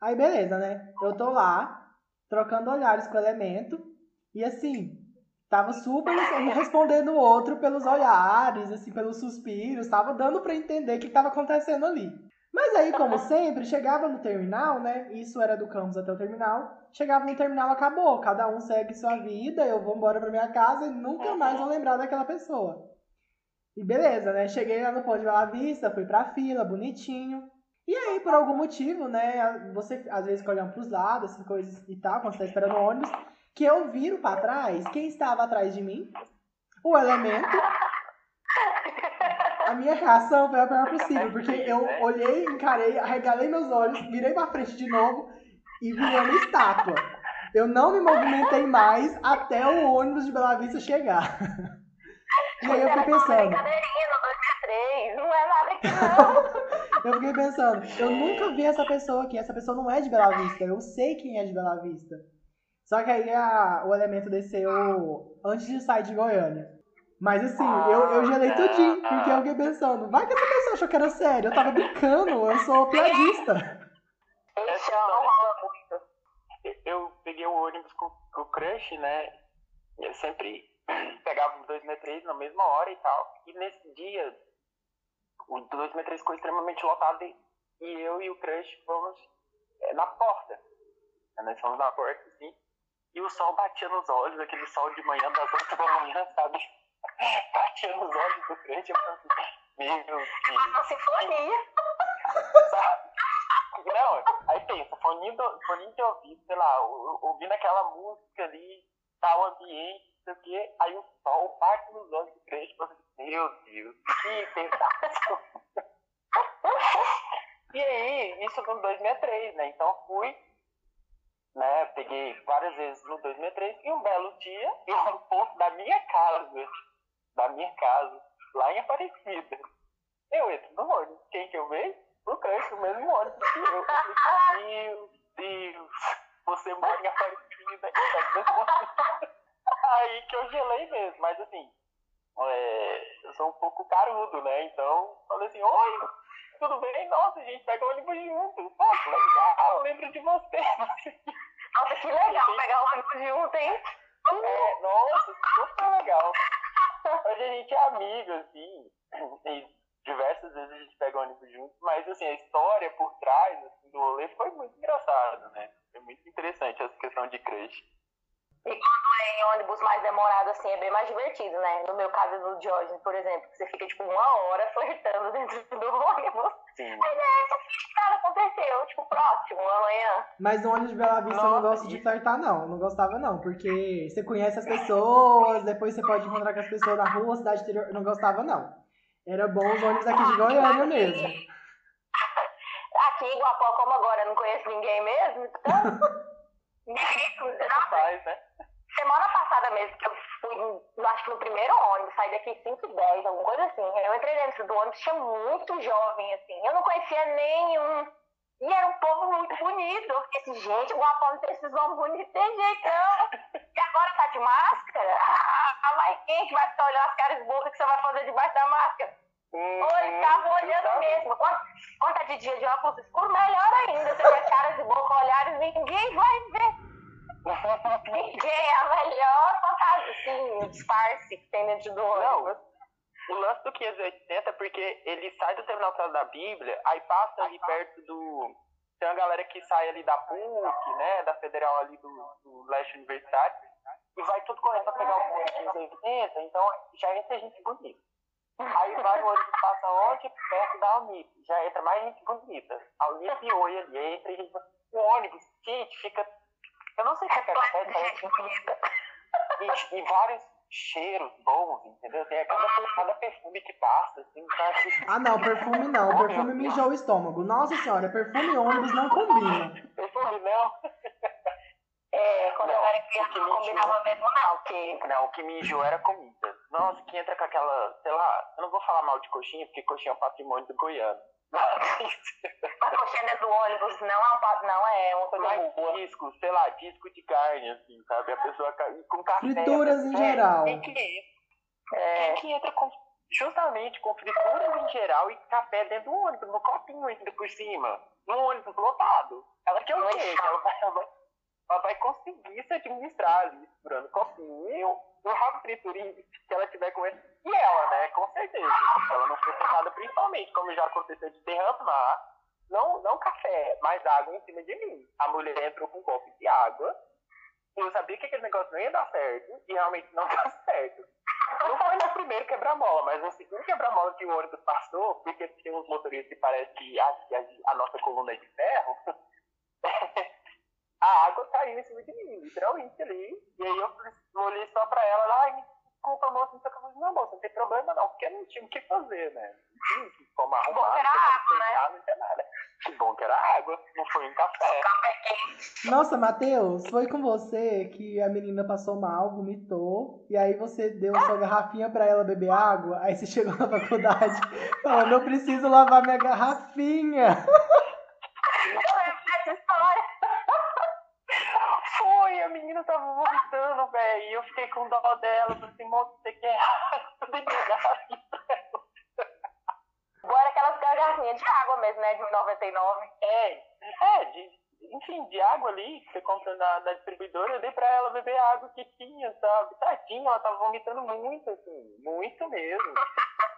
A: Aí beleza, né? Eu tô lá, trocando olhares com o elemento, e assim, tava super assim, respondendo o outro pelos olhares, assim, pelos suspiros, tava dando para entender o que tava acontecendo ali. Mas aí, como sempre, chegava no terminal, né? Isso era do campus até o terminal. Chegava no terminal, acabou. Cada um segue sua vida, eu vou embora pra minha casa e nunca mais vou lembrar daquela pessoa. E beleza, né? Cheguei lá no ponto de Bela Vista, fui pra fila, bonitinho. E aí, por algum motivo, né? Você às vezes fica olhando pros lados, assim, coisas e tal, quando você tá esperando o ônibus, que eu viro pra trás, quem estava atrás de mim? O elemento a minha reação foi a pior possível, porque eu olhei, encarei, arregalei meus olhos, virei pra frente de novo e virei uma estátua. Eu não me movimentei mais até o ônibus de Bela Vista chegar. E aí eu fiquei pensando.
C: Não é nada não.
A: eu fiquei pensando, eu nunca vi essa pessoa aqui, essa pessoa não é de Bela Vista, eu sei quem é de Bela Vista. Só que aí a, o elemento desceu antes de sair de Goiânia. Mas assim, eu, eu gelei ah, tudinho, ah, porque eu fiquei pensando, vai que essa pessoa achou que era sério, eu tava brincando, eu sou piadista.
B: Eu peguei o ônibus com, com o crush, né? Eu sempre pegava o 263 na mesma hora e tal. E nesse dia, o 263 ficou extremamente lotado e, e eu e o crush fomos é, na porta. Nós fomos na porta, assim, e o sol batia nos olhos, aquele sol de manhã, das 8 da manhã, sabe? batia nos olhos do crente, eu falei assim, meu Deus.
C: Uma sinfonia.
B: Sabe? Não, aí pensa, foninho, foninho de ouvido, sei lá, ouvindo aquela música ali, tal ambiente, não sei o quê, aí o sol bate nos olhos do crente, eu falei, meu Deus, que pedaço. e aí, isso no 2003, né? Então fui, né? Peguei várias vezes no 2003 e um belo dia, eu no ponto da minha casa, da minha casa, lá em Aparecida. Eu entro no ônibus. Quem que eu vejo? O Crush, o mesmo ônibus que eu. Meu Deus, você mora em Aparecida. Aí que eu gelei mesmo, mas assim, é, eu sou um pouco carudo, né? Então, falei assim, oi, tudo bem? Nossa, gente pega o ônibus junto. Pô, que legal, eu lembro de você.
C: Nossa, que legal pegar o ônibus junto, hein?
B: É, nossa, super legal. Hoje a gente é amigo, assim, e diversas vezes a gente pega o ônibus junto, mas assim, a história por trás assim, do rolê foi muito engraçada, né? Foi muito interessante essa questão de crush.
C: E quando é em ônibus mais demorado, assim, é bem mais divertido, né? No meu caso do George, por exemplo, você fica, tipo, uma hora flertando dentro do ônibus.
B: Sim.
C: Mas é, que nada aconteceu, tipo, próximo, amanhã.
A: Mas no ônibus de Bela Vista Nossa, eu não gosto de flertar, não. Não gostava, não. Porque você conhece as pessoas, depois você pode encontrar com as pessoas na rua, cidade interior. Eu não gostava, não. Era bom os ônibus aqui de Goiânia mesmo.
C: Aqui em Guapó, como agora, eu não conheço ninguém mesmo, então...
B: né?
C: Semana passada mesmo, que eu acho que no primeiro ônibus, saí daqui 5 e 10, alguma coisa assim. Eu entrei dentro do ônibus, tinha muito jovem, assim. Eu não conhecia nenhum. E era um povo muito bonito. Eu fiquei assim, gente, o Guapão tem esses homens bonitos de jeito, não. E agora tá de máscara? Ah, mas quem que vai ficar olhando as caras burras que você vai fazer debaixo da máscara?
B: Hum,
C: Oi, tava olhando tá mesmo. Quando, quando tá de dia de óculos escuros, melhor ainda. Você vai caras de boca, olhares, ninguém vai ver. Ninguém é a melhor fantasia, assim, disfarce que tem dentro do ônibus.
B: O lance do 580 é porque ele sai do terminal da Bíblia, aí passa ali perto do. Tem uma galera que sai ali da PUC, né? Da Federal ali do, do Leste Universitário, e vai tudo correndo pra pegar o ponto 580, então já entra gente bonita. Aí vai o ônibus passa onde? Perto da Unip. Já entra mais gente bonita. A Unip e Oi ali, entra gente. O ônibus, gente, fica eu não sei se é que acontece, e, e vários cheiros bons, entendeu? Tem cada, cada perfume que passa, assim, tá...
A: Ah, não, perfume não. Perfume me enjoa o estômago. Nossa senhora, perfume e ônibus não combina.
B: Perfume não.
C: É, quando não, eu era criança não combinava mesmo não, porque...
B: Não, o que me era comida. Nossa, que entra com aquela, sei lá, eu não vou falar mal de coxinha, porque coxinha é um patrimônio do goiano.
C: A coxinha do ônibus não é, um, não é uma coisa
B: boa. disco, sei lá, disco de carne, assim, sabe? A pessoa com café.
A: Frituras em geral.
B: Quem que é? É... Que entra com justamente com frituras em geral e café dentro do ônibus, no copinho ainda por cima, no ônibus lotado. Ela quer o quê? Ela vai, ela vai conseguir se administrar ali, misturando copinho, um rabo friturinho que ela tiver com ele. E ela, né, com certeza, ela não foi tratada principalmente, como já aconteceu de derramar, não, não café, mas água em cima de mim. A mulher entrou com um copo de água, e eu sabia que aquele negócio não ia dar certo, e realmente não deu certo. Não foi no primeiro quebra-mola, mas no segundo quebra-mola que o ônibus passou, porque tinha uns motoristas que parece que a, a, a nossa coluna é de ferro, a água caiu em cima de mim, literalmente ali. E aí eu olhei só pra ela, ai, me desculpa, moça, não sei como. Não, moça, não tem problema não, porque não tinha o que fazer, né? Não tinha como arrumar,
C: bom que era água, né?
B: não tinha nada. Que bom que era água, não foi um café.
A: Nossa, Matheus, foi com você que a menina passou mal, vomitou, e aí você deu sua garrafinha pra ela beber água, aí você chegou na faculdade falando, eu preciso lavar minha garrafinha.
C: Eu lembro dessa história.
B: Foi, a menina tava vomitando, velho, e eu fiquei com dó dela, assim, moça, você quer ela.
C: Agora aquelas garrafinhas de água mesmo, né? De 99.
B: É, é, de, enfim, de água ali que você compra na, na distribuidora, eu dei pra ela beber a água que tinha, sabe? Tadinha, ela tava vomitando muito, assim, muito mesmo.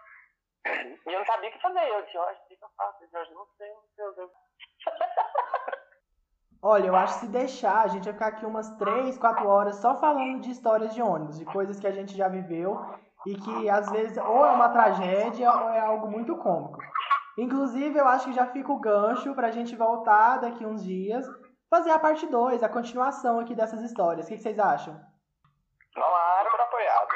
B: E eu não sabia o que fazer. Eu, Jorge, o que eu faço? Jorge, não sei, não sei, não sei.
A: Olha, eu acho que se deixar, a gente vai ficar aqui umas 3, 4 horas só falando de histórias de ônibus, de coisas que a gente já viveu e que às vezes ou é uma tragédia ou é algo muito cômico. Inclusive, eu acho que já fica o gancho pra gente voltar daqui uns dias, fazer a parte 2, a continuação aqui dessas histórias. O que vocês acham?
B: Claro, super apoiado.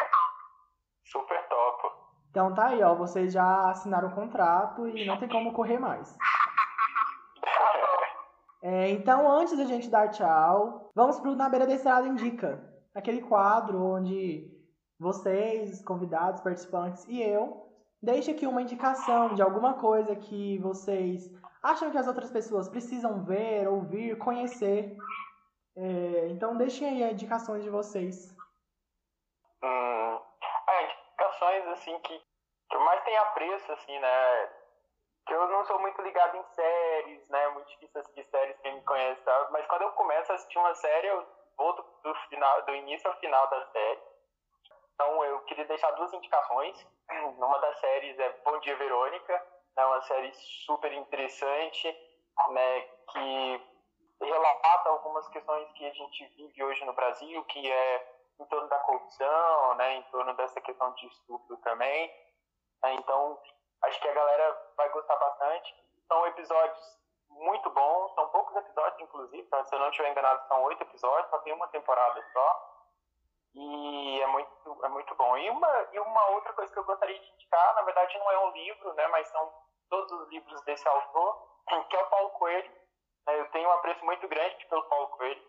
B: Super top.
A: Então tá aí, ó, vocês já assinaram o contrato e não tem como correr mais. É, então, antes da gente dar tchau, vamos pro Na Beira da Estrada Indica. Aquele quadro onde vocês, convidados, participantes e eu, deixe aqui uma indicação de alguma coisa que vocês acham que as outras pessoas precisam ver, ouvir, conhecer. É, então, deixem aí as indicações de vocês.
B: Hum, ah, indicações, assim, que, que mais tenho apreço, assim, né? Que eu não sou muito ligado em séries, né? Muito difícil assistir séries, quem me conhece sabe. Mas quando eu começo a assistir uma série, eu vou do, do, final, do início ao final da série. Então, eu queria deixar duas indicações. Uma das séries é Bom Dia Verônica, é uma série super interessante, né? Que relata algumas questões que a gente vive hoje no Brasil, que é em torno da corrupção, né? Em torno dessa questão de estupro também. Então, Acho que a galera vai gostar bastante. São episódios muito bons, são poucos episódios, inclusive, tá? se eu não estiver enganado, são oito episódios, só tem uma temporada só. E é muito, é muito bom. E uma, e uma outra coisa que eu gostaria de indicar, na verdade não é um livro, né, mas são todos os livros desse autor, que é o Paulo Coelho. Né? Eu tenho um apreço muito grande pelo Paulo Coelho,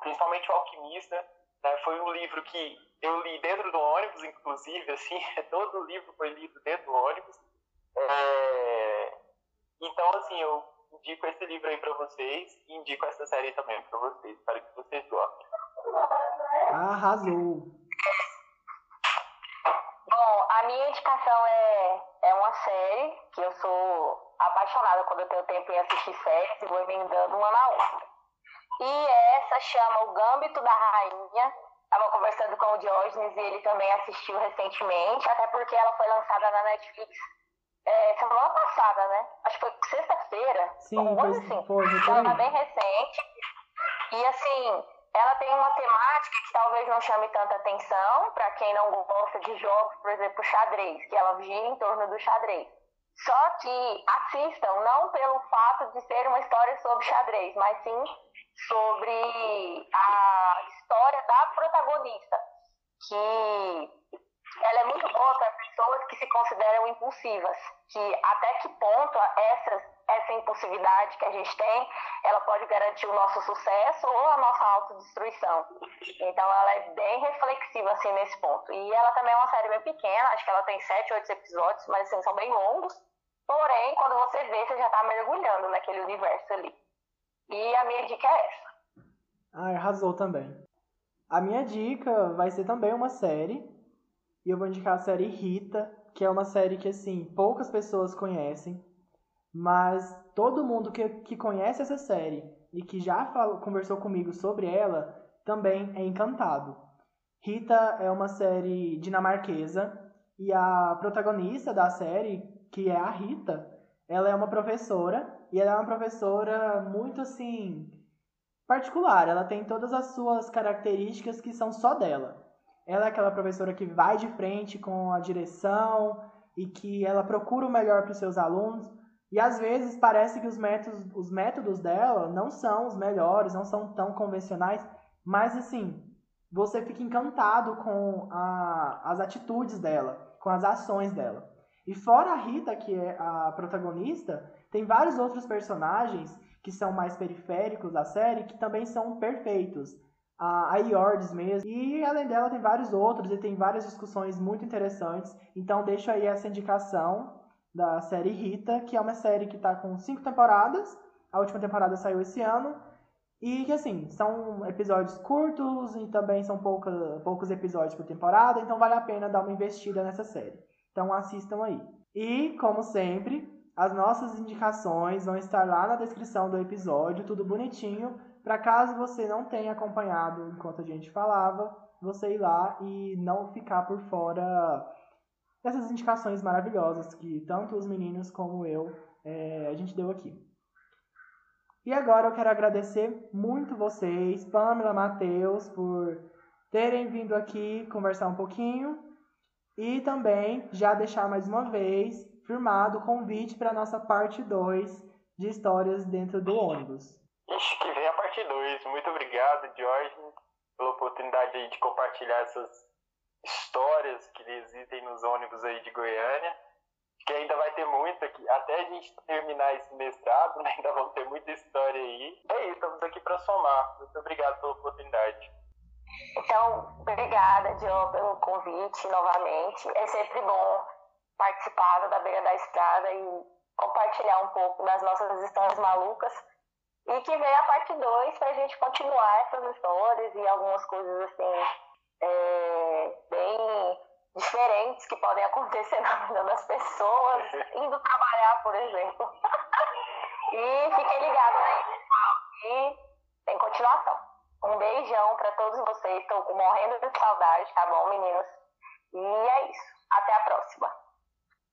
B: principalmente o Alquimista. Né? Foi um livro que eu li dentro do ônibus, inclusive, assim, todo o livro foi lido dentro do ônibus. É... Então, assim, eu indico esse livro aí para vocês e indico essa série também para vocês. Espero que vocês gostem.
A: Arrasou!
C: Bom, a minha indicação é, é uma série que eu sou apaixonada quando eu tenho tempo em assistir séries e vou emendando uma na outra. E essa chama O Gâmbito da Rainha, Estava conversando com o Diógenes e ele também assistiu recentemente, até porque ela foi lançada na Netflix é, semana passada, né? Acho que foi sexta-feira.
A: Sim, foi,
C: assim.
A: foi,
C: Ela
A: aí.
C: bem recente. E assim, ela tem uma temática que talvez não chame tanta atenção para quem não gosta de jogos, por exemplo, xadrez, que ela gira em torno do xadrez. Só que assistam, não pelo fato de ser uma história sobre xadrez, mas sim sobre a história da protagonista, que ela é muito boa para pessoas que se consideram impulsivas, que até que ponto essa, essa impulsividade que a gente tem, ela pode garantir o nosso sucesso ou a nossa autodestruição. Então ela é bem reflexiva assim nesse ponto. E ela também é uma série bem pequena, acho que ela tem sete, oito episódios, mas assim, são bem longos. Porém, quando você vê, você já está mergulhando naquele universo ali. E a minha dica é essa.
A: Ah, arrasou também. A minha dica vai ser também uma série. E eu vou indicar a série Rita, que é uma série que, assim, poucas pessoas conhecem, mas todo mundo que, que conhece essa série e que já falou, conversou comigo sobre ela também é encantado. Rita é uma série dinamarquesa e a protagonista da série, que é a Rita, ela é uma professora e ela é uma professora muito assim particular. Ela tem todas as suas características que são só dela. Ela é aquela professora que vai de frente com a direção e que ela procura o melhor para os seus alunos. E às vezes parece que os métodos, os métodos dela não são os melhores, não são tão convencionais, mas assim, você fica encantado com a, as atitudes dela, com as ações dela. E fora a Rita, que é a protagonista, tem vários outros personagens que são mais periféricos da série que também são perfeitos. A, a Yords mesmo. E além dela tem vários outros e tem várias discussões muito interessantes. Então deixo aí essa indicação da série Rita, que é uma série que está com cinco temporadas. A última temporada saiu esse ano. E que assim, são episódios curtos e também são pouca, poucos episódios por temporada, então vale a pena dar uma investida nessa série. Então assistam aí. E, como sempre, as nossas indicações vão estar lá na descrição do episódio, tudo bonitinho, para caso você não tenha acompanhado enquanto a gente falava, você ir lá e não ficar por fora dessas indicações maravilhosas que tanto os meninos como eu é, a gente deu aqui. E agora eu quero agradecer muito vocês, Pamela, Matheus, por terem vindo aqui conversar um pouquinho e também já deixar mais uma vez firmado o convite para nossa parte 2 de histórias dentro do ônibus.
B: Ixi, que vem a parte 2. Muito obrigado, Jorge, pela oportunidade de compartilhar essas histórias que existem nos ônibus aí de Goiânia. Que ainda vai ter muita aqui, até a gente terminar esse mestrado, né? ainda vão ter muita história aí. É isso, estamos aqui para somar. Muito obrigado pela oportunidade.
C: Então, obrigada, Diogo, pelo convite novamente. É sempre bom participar da Beira da Estrada e compartilhar um pouco das nossas histórias malucas. E que venha a parte 2 para a gente continuar essas histórias e algumas coisas assim, é, bem diferentes que podem acontecer na vida das pessoas, indo trabalhar, por exemplo. e fiquem ligados aí, pessoal. E tem continuação. Um beijão para todos vocês. Estou morrendo de saudade, tá bom, meninos? E é isso. Até a próxima.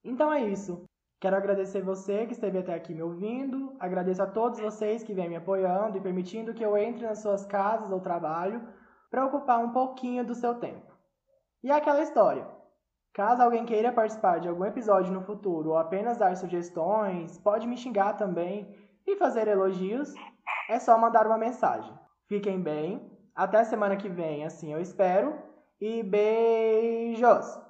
A: Então é isso. Quero agradecer você que esteve até aqui me ouvindo. Agradeço a todos vocês que vêm me apoiando e permitindo que eu entre nas suas casas ou trabalho para ocupar um pouquinho do seu tempo. E é aquela história. Caso alguém queira participar de algum episódio no futuro ou apenas dar sugestões, pode me xingar também e fazer elogios, é só mandar uma mensagem. Fiquem bem, até semana que vem, assim eu espero, e beijos!